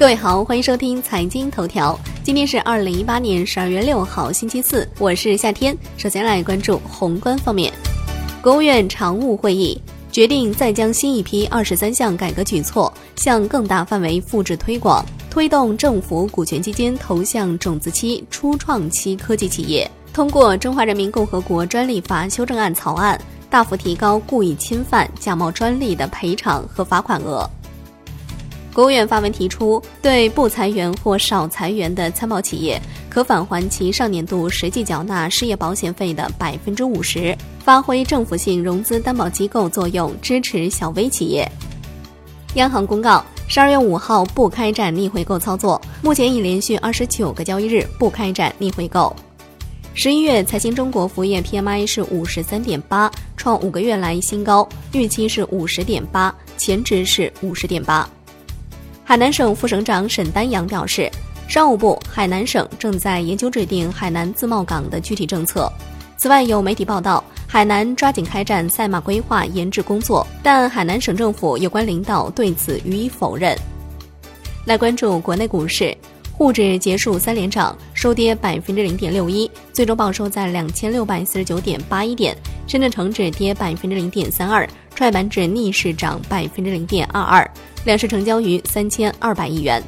各位好，欢迎收听财经头条。今天是二零一八年十二月六号，星期四，我是夏天。首先来关注宏观方面，国务院常务会议决定再将新一批二十三项改革举措向更大范围复制推广，推动政府股权基金投向种子期、初创期科技企业。通过《中华人民共和国专利法》修正案草案，大幅提高故意侵犯、假冒专利的赔偿和罚款额。国务院发文提出，对不裁员或少裁员的参保企业，可返还其上年度实际缴纳失业保险费的百分之五十，发挥政府性融资担保机构作用，支持小微企业。央行公告，十二月五号不开展逆回购操作，目前已连续二十九个交易日不开展逆回购。十一月财新中国服务业 PMI 是五十三点八，创五个月来新高，预期是五十点八，前值是五十点八。海南省副省长沈丹阳表示，商务部、海南省正在研究制定海南自贸港的具体政策。此外，有媒体报道，海南抓紧开展赛马规划研制工作，但海南省政府有关领导对此予以否认。来关注国内股市，沪指结束三连涨，收跌百分之零点六一，最终报收在两千六百四十九点八一点。深圳成指跌百分之零点三二，创业板指逆势涨百分之零点二二。两市成交于三千二百亿元。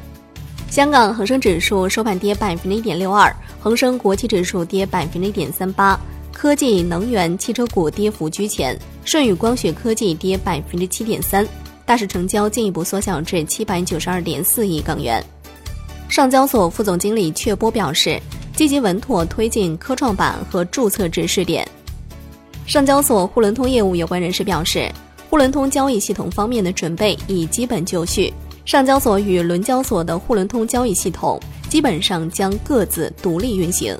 香港恒生指数收盘跌百分之一点六二，恒生国际指数跌百分之一点三八。科技、能源、汽车股跌幅居前，舜宇光学科技跌百分之七点三。大市成交进一步缩小至七百九十二点四亿港元。上交所副总经理阙波表示，积极稳妥推进科创板和注册制试点。上交所沪伦通业务有关人士表示。沪伦通交易系统方面的准备已基本就绪，上交所与伦交所的沪伦通交易系统基本上将各自独立运行。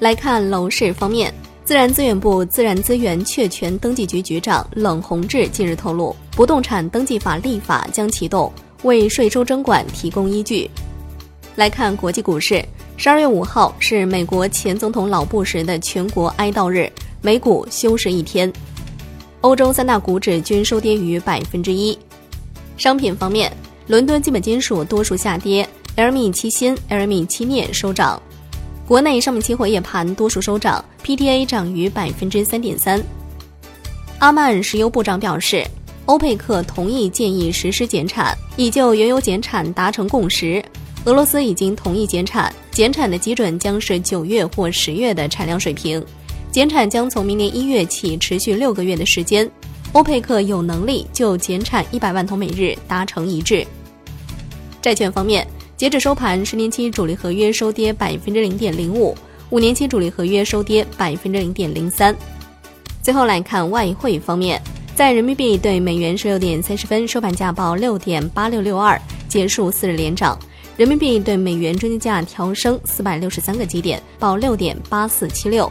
来看楼市方面，自然资源部自然资源确权登记局局长冷宏志近日透露，不动产登记法立法将启动，为税收征管提供依据。来看国际股市，十二月五号是美国前总统老布什的全国哀悼日，美股休市一天。欧洲三大股指均收跌逾百分之一。商品方面，伦敦基本金属多数下跌，LME 期锌、LME 期镍收涨。国内商品期货夜盘多数收涨，PTA 涨逾百分之三点三。阿曼石油部长表示，欧佩克同意建议实施减产，已就原油减产达成共识。俄罗斯已经同意减产，减产的基准将是九月或十月的产量水平。减产将从明年一月起持续六个月的时间，欧佩克有能力就减产一百万桶每日达成一致。债券方面，截止收盘，十年期主力合约收跌百分之零点零五，五年期主力合约收跌百分之零点零三。最后来看外汇方面，在人民币对美元十六点三十分收盘价报六点八六六二，结束四日连涨。人民币对美元中间价调升四百六十三个基点，报六点八四七六。